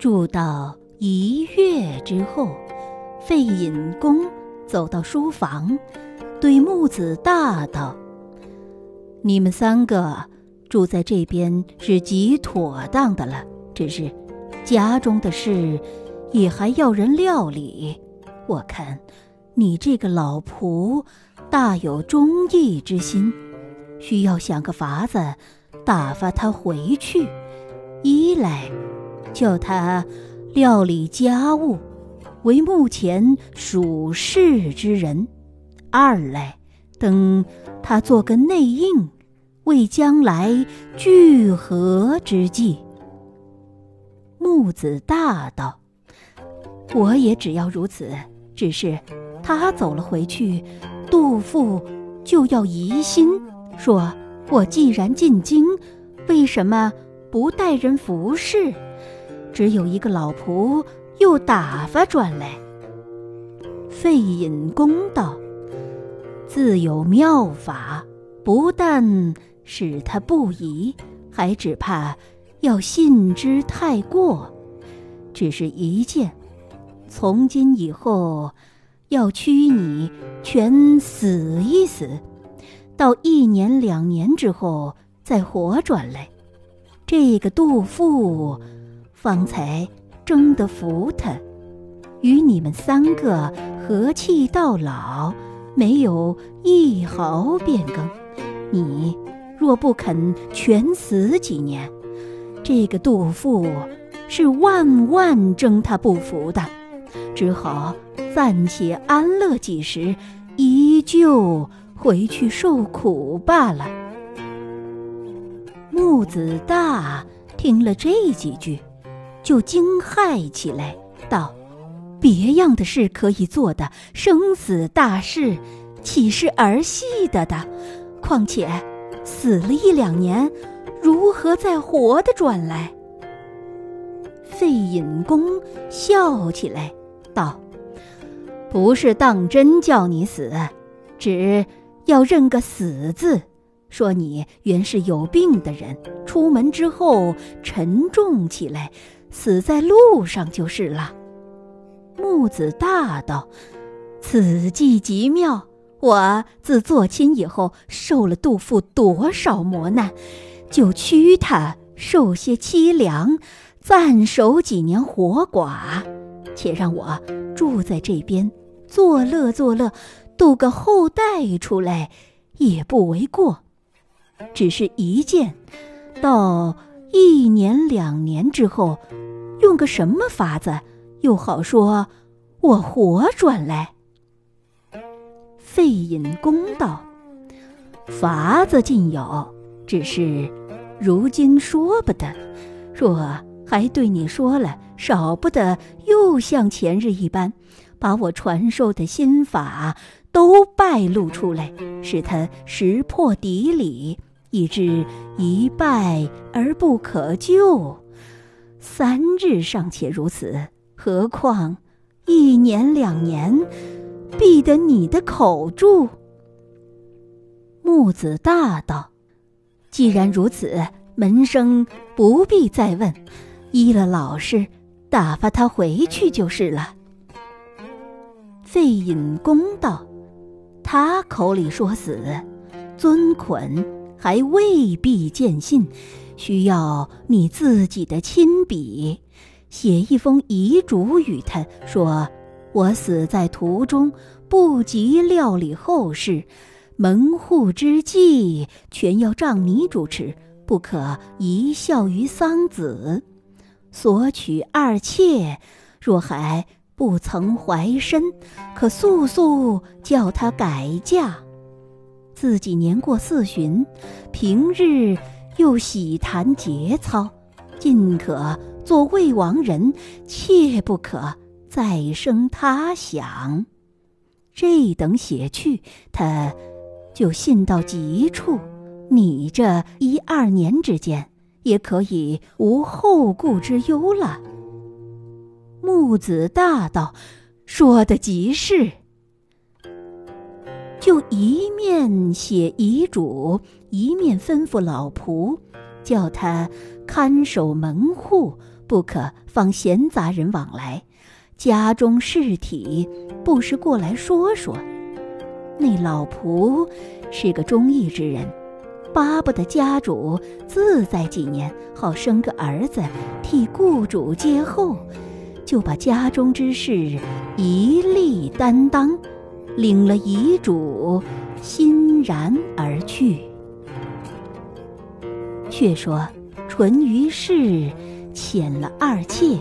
住到一月之后，费隐公走到书房，对木子大道：“你们三个住在这边是极妥当的了，只是家中的事也还要人料理。我看你这个老仆大有忠义之心，需要想个法子打发他回去。一来……”叫他料理家务，为目前属事之人；二来等他做个内应，为将来聚合之计。木子大道：“我也只要如此。只是他走了回去，杜甫就要疑心，说我既然进京，为什么不带人服侍？”只有一个老仆，又打发转来。费隐公道：“自有妙法，不但使他不疑，还只怕要信之太过。只是一件，从今以后，要驱你全死一死，到一年两年之后再活转来。这个杜甫。”方才争得服他，与你们三个和气到老，没有一毫变更。你若不肯全死几年，这个杜甫是万万争他不服的，只好暂且安乐几时，依旧回去受苦罢了。木子大听了这几句。就惊骇起来，道：“别样的事可以做的，生死大事，岂是儿戏的的？况且死了一两年，如何再活的转来？”费隐公笑起来，道：“不是当真叫你死，只要认个死字，说你原是有病的人，出门之后沉重起来。”死在路上就是了。木子大道：“此计极妙。我自做亲以后，受了杜甫多少磨难，就屈他受些凄凉，暂守几年活寡，且让我住在这边，作乐作乐，度个后代出来，也不为过。只是一件，到。”一年两年之后，用个什么法子，又好说我活转来？费隐公道：“法子尽有，只是如今说不得。若还对你说了，少不得又像前日一般，把我传授的心法都败露出来，使他识破底里。”以致一败而不可救，三日尚且如此，何况一年两年，必得你的口注。木子大道：“既然如此，门生不必再问，依了老实，打发他回去就是了。”费隐公道：“他口里说死，尊捆。”还未必见信，需要你自己的亲笔，写一封遗嘱与他说：“我死在途中，不及料理后事，门户之计全要仗你主持，不可遗笑于桑梓。索取二妾，若还不曾怀身，可速速叫他改嫁。”自己年过四旬，平日又喜谈节操，尽可做魏王人，切不可再生他想。这等写去，他就信到极处。你这一二年之间，也可以无后顾之忧了。木子大道，说的极是。就一面写遗嘱，一面吩咐老仆，叫他看守门户，不可放闲杂人往来，家中事体不时过来说说。那老仆是个忠义之人，巴不得家主自在几年，好生个儿子替雇主接后，就把家中之事一力担当，领了遗嘱，欣然而去。却说淳于氏遣了二妾，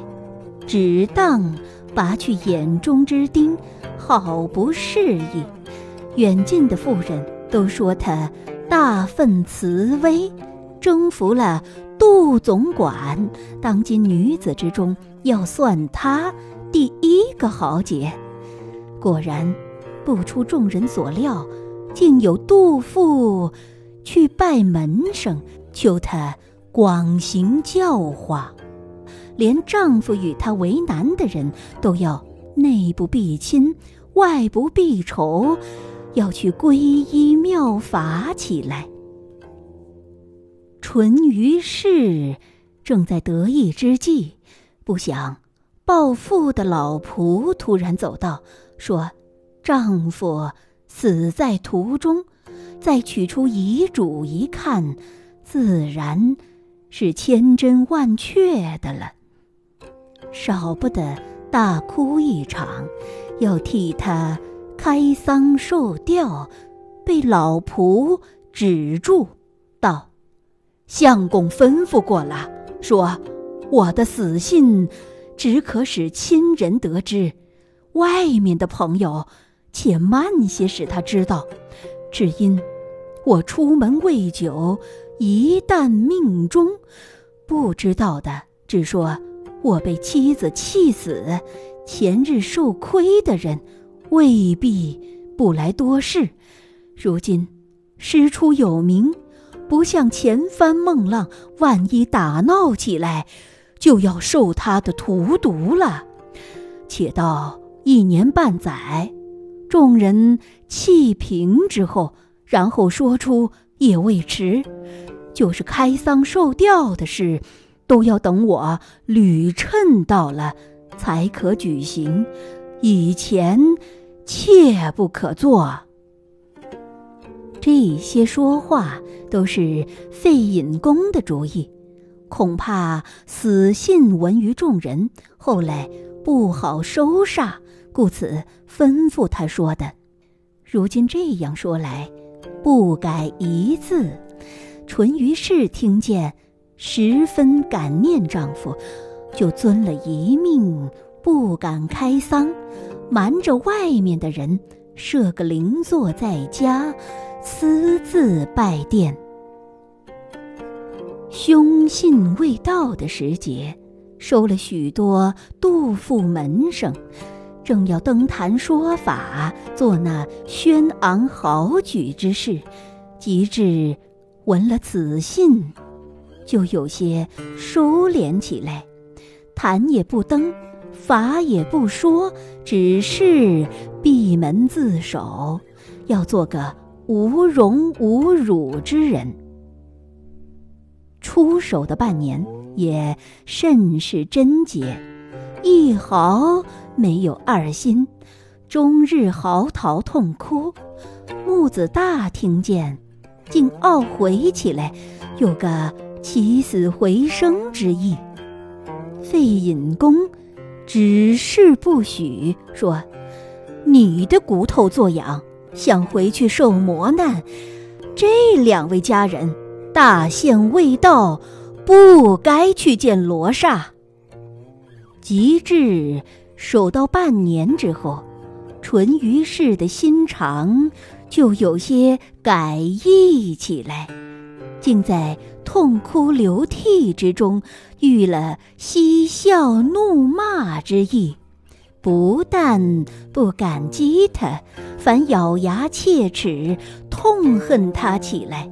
只当拔去眼中之钉，好不适意。远近的妇人都说他大愤慈威，征服了杜总管。当今女子之中，要算他第一个豪杰。果然，不出众人所料，竟有杜父去拜门生，求他广行教化，连丈夫与他为难的人都要内不避亲，外不避仇。要去皈依妙法起来。淳于氏正在得意之际，不想暴富的老仆突然走到，说：“丈夫死在途中。”再取出遗嘱一看，自然是千真万确的了。少不得大哭一场，要替他。开丧受吊，被老仆止住，道：“相公吩咐过了，说我的死信只可使亲人得知，外面的朋友且慢些使他知道。只因我出门未久，一旦命中，不知道的只说我被妻子气死，前日受亏的人。”未必不来多事，如今师出有名，不像前番孟浪，万一打闹起来，就要受他的荼毒了。且到一年半载，众人气平之后，然后说出也未迟。就是开丧受吊的事，都要等我吕称到了，才可举行。以前。切不可做。这些说话都是费隐公的主意，恐怕死信闻于众人，后来不好收煞，故此吩咐他说的。如今这样说来，不改一字。淳于氏听见，十分感念丈夫，就遵了一命，不敢开丧。瞒着外面的人，设个灵座在家，私自拜殿。凶信未到的时节，收了许多杜甫门生，正要登坛说法，做那轩昂豪举之事，及至闻了此信，就有些收敛起来，坛也不登。法也不说，只是闭门自守，要做个无荣无辱之人。出手的半年也甚是贞洁，一毫没有二心，终日嚎啕痛哭。木子大听见，竟懊悔起来，有个起死回生之意。费隐公。只是不许说，你的骨头作痒，想回去受磨难。这两位家人大限未到，不该去见罗刹。及至守到半年之后，淳于氏的心肠就有些改易起来，竟在。痛哭流涕之中，遇了嬉笑怒骂之意，不但不感激他，反咬牙切齿，痛恨他起来，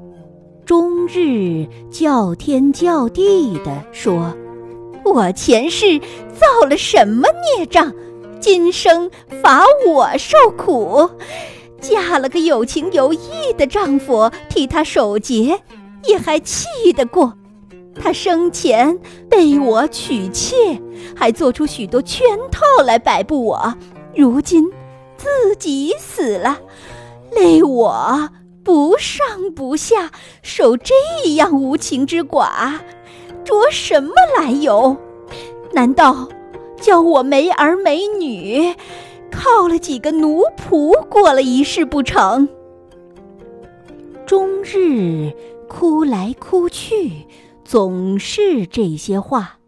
终日叫天叫地的说：“我前世造了什么孽障，今生罚我受苦？嫁了个有情有义的丈夫，替他守节。”也还气得过，他生前被我娶妾，还做出许多圈套来摆布我，如今自己死了，累我不上不下，受这样无情之寡，着什么来由？难道叫我没儿没女，靠了几个奴仆过了一世不成？终日哭来哭去，总是这些话。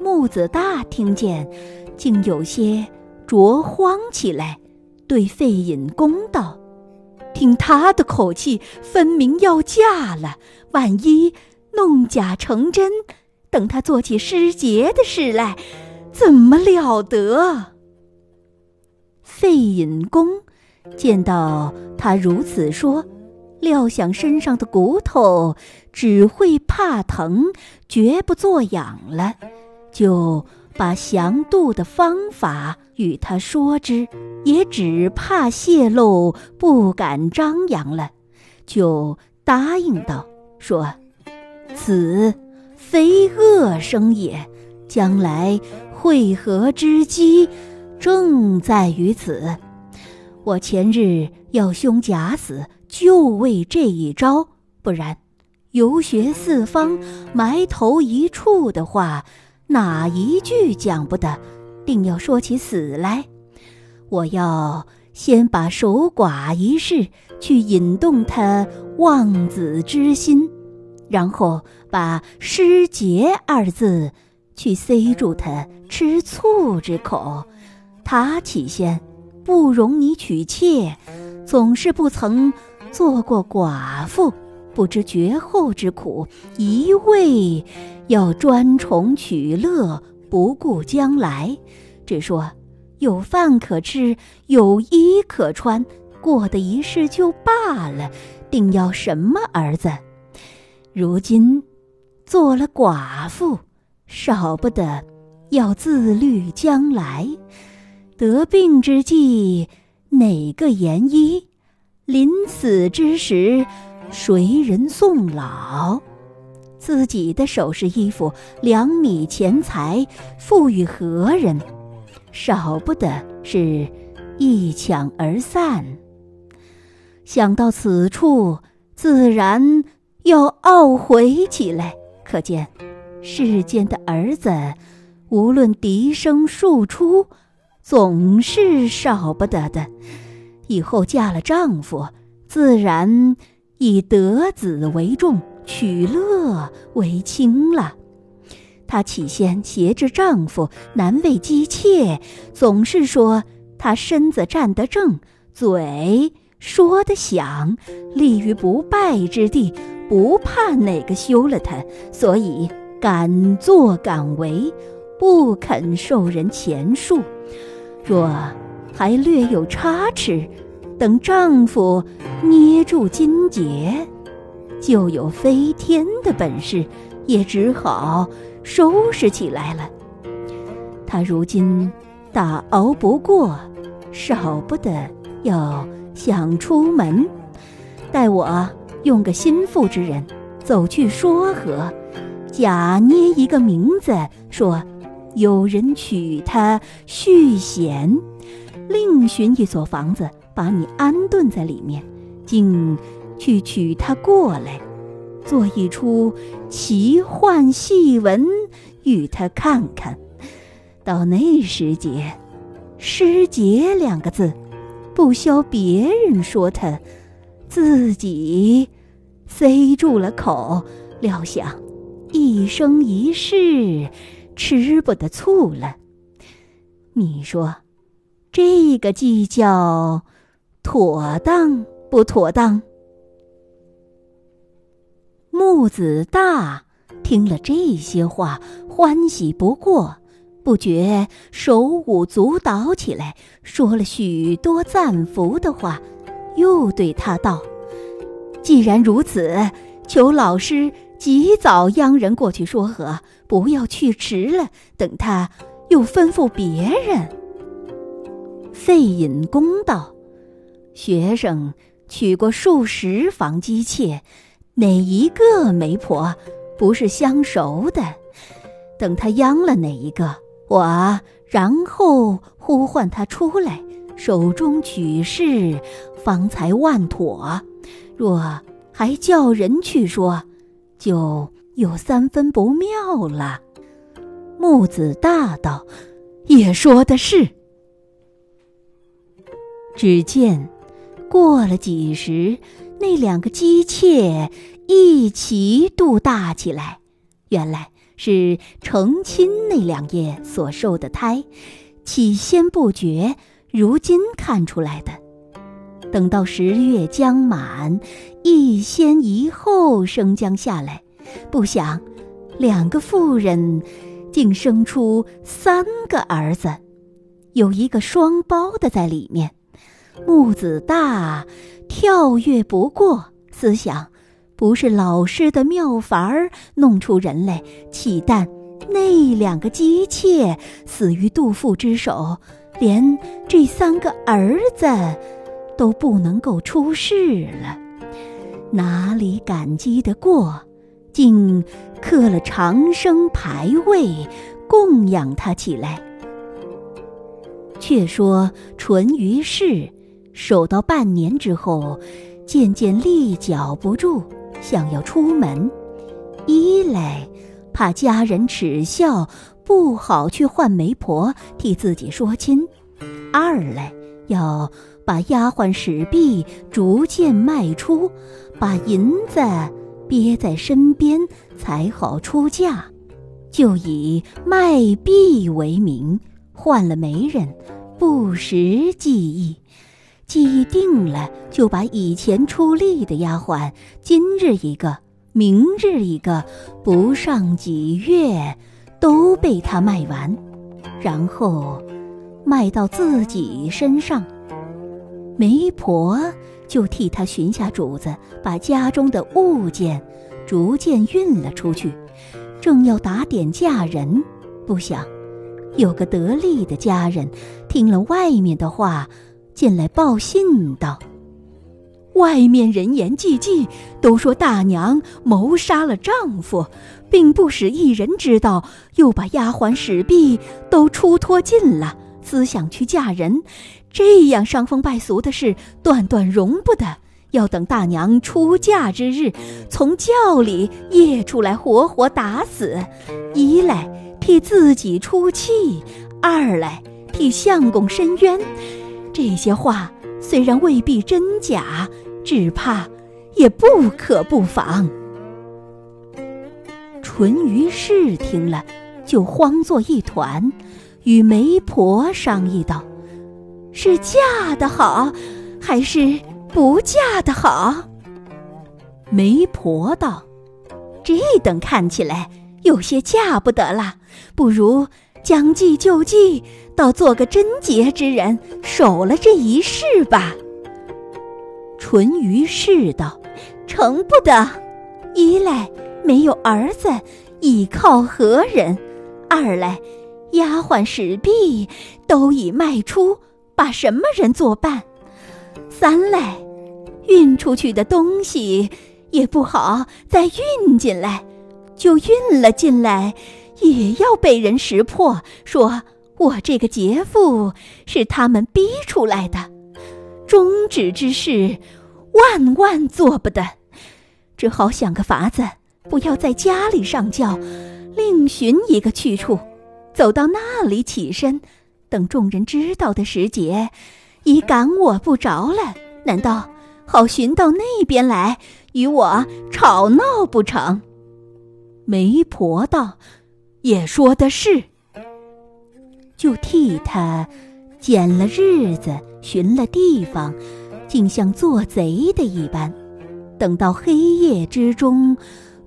木子大听见，竟有些着慌起来，对费隐公道：“听他的口气，分明要嫁了。万一弄假成真，等他做起失节的事来，怎么了得？”费隐公见到他如此说。料想身上的骨头只会怕疼，绝不作痒了，就把降度的方法与他说之，也只怕泄露，不敢张扬了，就答应道：“说，此非恶生也，将来会合之机，正在于此。我前日要兄假死。”就为这一招，不然，游学四方，埋头一处的话，哪一句讲不得？定要说起死来。我要先把守寡一事去引动他望子之心，然后把失节二字去塞住他吃醋之口。他起先不容你娶妾，总是不曾。做过寡妇，不知绝后之苦；一味要专宠取乐，不顾将来。只说有饭可吃，有衣可穿，过的一世就罢了，定要什么儿子？如今做了寡妇，少不得要自律将来。得病之际，哪个言医？临死之时，谁人送老？自己的首饰、衣服、两米钱财，付与何人？少不得是一抢而散。想到此处，自然要懊悔起来。可见世间的儿子，无论笛声数出，总是少不得的。以后嫁了丈夫，自然以得子为重，取乐为轻了。她起先挟制丈夫，难为姬妾，总是说她身子站得正，嘴说得响，立于不败之地，不怕哪个休了她，所以敢作敢为，不肯受人钱数。若还略有差池。等丈夫捏住金结，就有飞天的本事，也只好收拾起来了。他如今大熬不过，少不得要想出门，待我用个心腹之人走去说和，假捏一个名字，说有人娶她续弦，另寻一所房子。把你安顿在里面，竟去娶她过来，做一出奇幻戏文与她看看。到那时节，失节两个字，不消别人说他，自己塞住了口。料想一生一世吃不得醋了。你说这个计较？妥当不妥当？木子大听了这些话，欢喜不过，不觉手舞足蹈起来，说了许多赞服的话，又对他道：“既然如此，求老师及早央人过去说和，不要去迟了。等他又吩咐别人。”费隐公道。学生娶过数十房姬妾，哪一个媒婆不是相熟的。等他央了哪一个，我然后呼唤他出来，手中举事，方才万妥。若还叫人去说，就有三分不妙了。木子大道，也说的是。只见过了几时，那两个姬妾一齐肚大起来，原来是成亲那两夜所受的胎，起先不觉，如今看出来的。等到十月将满，一先一后生将下来，不想两个妇人竟生出三个儿子，有一个双胞的在里面。木子大，跳跃不过，思想不是老师的妙法儿弄出人来，岂但那两个姬妾死于杜父之手，连这三个儿子都不能够出世了，哪里感激得过？竟刻了长生牌位，供养他起来。却说淳于氏。守到半年之后，渐渐立脚不住，想要出门。一来怕家人耻笑，不好去唤媒婆替自己说亲；二来要把丫鬟使婢逐渐卖出，把银子憋在身边，才好出嫁。就以卖婢为名，换了媒人，不识记忆。记忆定了，就把以前出力的丫鬟，今日一个，明日一个，不上几月，都被他卖完，然后卖到自己身上。媒婆就替他寻下主子，把家中的物件逐渐运了出去，正要打点嫁人，不想有个得力的家人听了外面的话。进来报信道：“外面人言济济，都说大娘谋杀了丈夫，并不使一人知道，又把丫鬟使婢都出脱尽了，思想去嫁人。这样伤风败俗的事，断断容不得。要等大娘出嫁之日，从轿里掖出来，活活打死。一来替自己出气，二来替相公伸冤。”这些话虽然未必真假，只怕也不可不防。淳于氏听了，就慌作一团，与媒婆商议道：“是嫁的好，还是不嫁的好？”媒婆道：“这等看起来有些嫁不得了，不如将计就计。”倒做个贞洁之人，守了这一世吧。淳于氏道：“成不得。一来没有儿子，倚靠何人？二来丫鬟使婢都已卖出，把什么人作伴？三来运出去的东西也不好再运进来，就运了进来，也要被人识破，说。”我这个劫妇是他们逼出来的，终止之事，万万做不得，只好想个法子，不要在家里上轿，另寻一个去处，走到那里起身，等众人知道的时节，已赶我不着了。难道好寻到那边来与我吵闹不成？媒婆道：“也说的是。”就替他拣了日子，寻了地方，竟像做贼的一般。等到黑夜之中，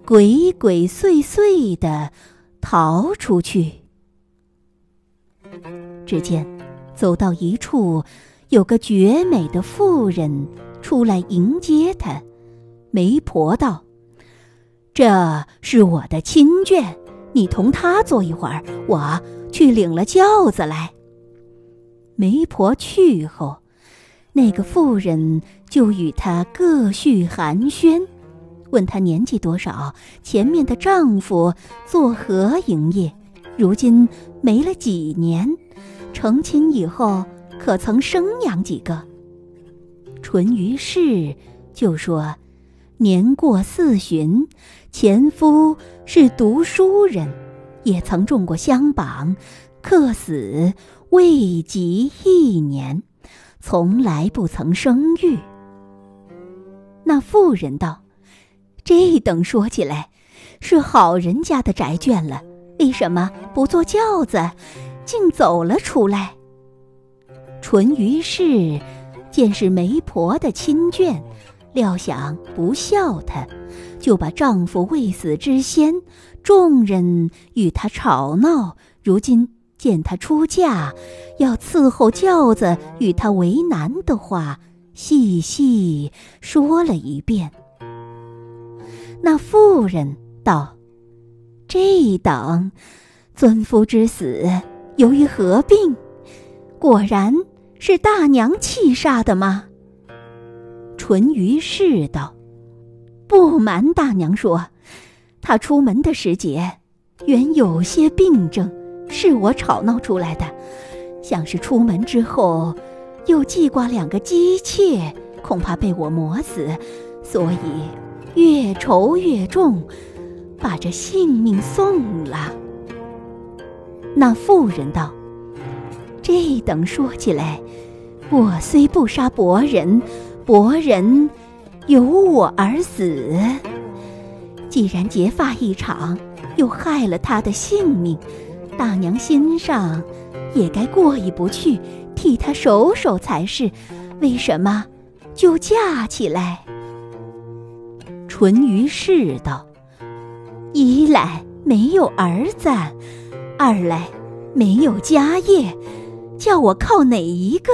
鬼鬼祟祟的逃出去。只见走到一处，有个绝美的妇人出来迎接他。媒婆道：“这是我的亲眷，你同他坐一会儿，我。”去领了轿子来。媒婆去后，那个妇人就与他各叙寒暄，问她年纪多少，前面的丈夫作何营业，如今没了几年，成亲以后可曾生养几个？淳于氏就说：“年过四旬，前夫是读书人，也曾中过香榜，客死未及一年，从来不曾生育。”那妇人道。这等说起来，是好人家的宅眷了，为什么不坐轿子，竟走了出来？淳于氏见是媒婆的亲眷，料想不孝她，就把丈夫未死之先，众人与她吵闹，如今见她出嫁，要伺候轿子，与她为难的话，细细说了一遍。那妇人道：“这等，尊夫之死由于何病？果然是大娘气杀的吗？”淳于氏道：“不瞒大娘说，他出门的时节，原有些病症，是我吵闹出来的。想是出门之后，又记挂两个姬妾，恐怕被我磨死，所以。”越愁越重，把这性命送了。那妇人道：“这等说起来，我虽不杀伯仁，伯仁由我而死。既然结发一场，又害了他的性命，大娘心上也该过意不去，替他守守才是。为什么就嫁起来？”淳于氏道：“一来没有儿子，二来没有家业，叫我靠哪一个？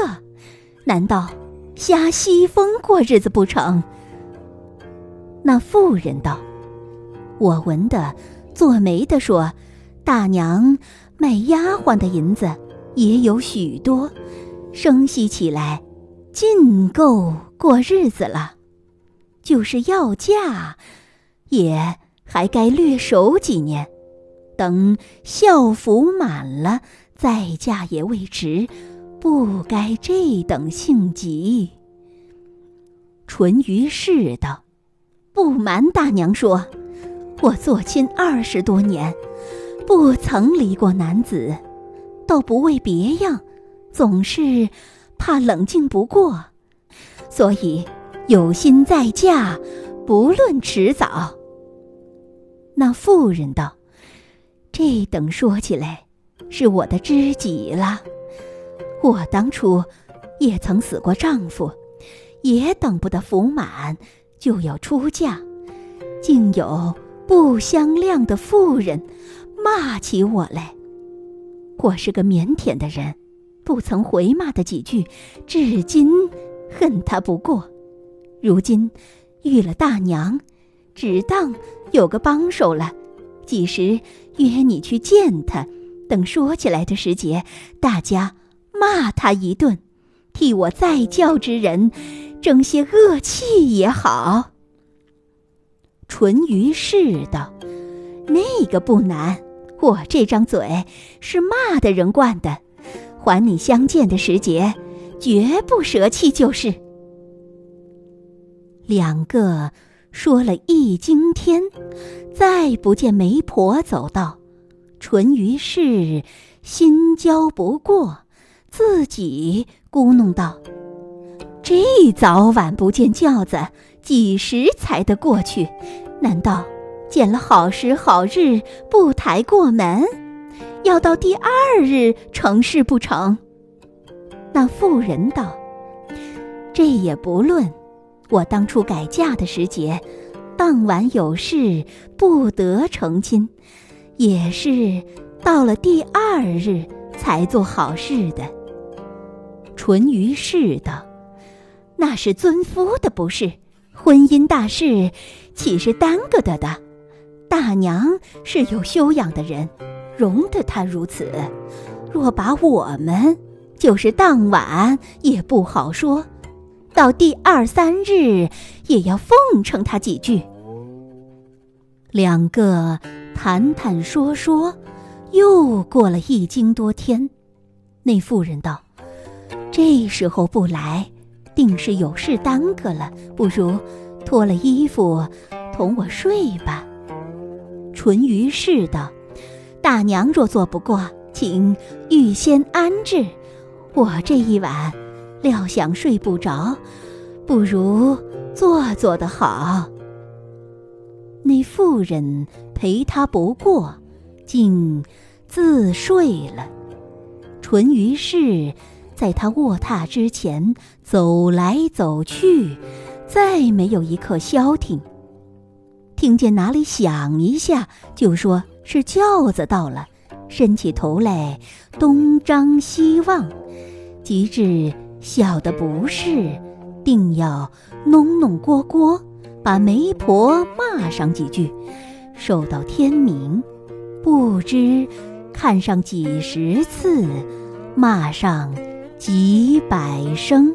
难道瞎西风过日子不成？”那妇人道：“我闻的做媒的说，大娘卖丫鬟的银子也有许多，生息起来，尽够过日子了。”就是要嫁，也还该略守几年，等孝服满了再嫁也未迟，不该这等性急。淳于氏道：“不瞒大娘说，我做亲二十多年，不曾离过男子，倒不为别样，总是怕冷静不过，所以。”有心再嫁，不论迟早。那妇人道：“这等说起来，是我的知己了。我当初也曾死过丈夫，也等不得福满，就要出嫁，竟有不相谅的妇人骂起我来。我是个腼腆的人，不曾回骂的几句，至今恨他不过。”如今遇了大娘，只当有个帮手了。几时约你去见他？等说起来的时节，大家骂他一顿，替我再教之人争些恶气也好。淳于氏道：“那个不难，我这张嘴是骂的人惯的，还你相见的时节，绝不舍弃就是。”两个说了一惊天，再不见媒婆走到，淳于氏心焦不过，自己咕哝道：“这早晚不见轿子，几时才得过去？难道见了好时好日不抬过门？要到第二日成事不成？”那妇人道：“这也不论。”我当初改嫁的时节，当晚有事不得成亲，也是到了第二日才做好事的。淳于氏道：“那是尊夫的不是，婚姻大事岂是耽搁的的？大娘是有修养的人，容得他如此。若把我们，就是当晚也不好说。”到第二三日，也要奉承他几句。两个谈谈说说，又过了一经多天。那妇人道：“这时候不来，定是有事耽搁了。不如脱了衣服，同我睡吧。”淳于氏道：“大娘若做不过，请预先安置。我这一晚料想睡不着，不如坐坐的好。”那妇人陪他不过，竟自睡了。淳于氏在他卧榻之前走来走去，再没有一刻消停。听见哪里响一下，就说是轿子到了，伸起头来东张西望，及至小的不是，定要弄弄蝈蝈。把媒婆骂上几句，守到天明，不知看上几十次，骂上几百声。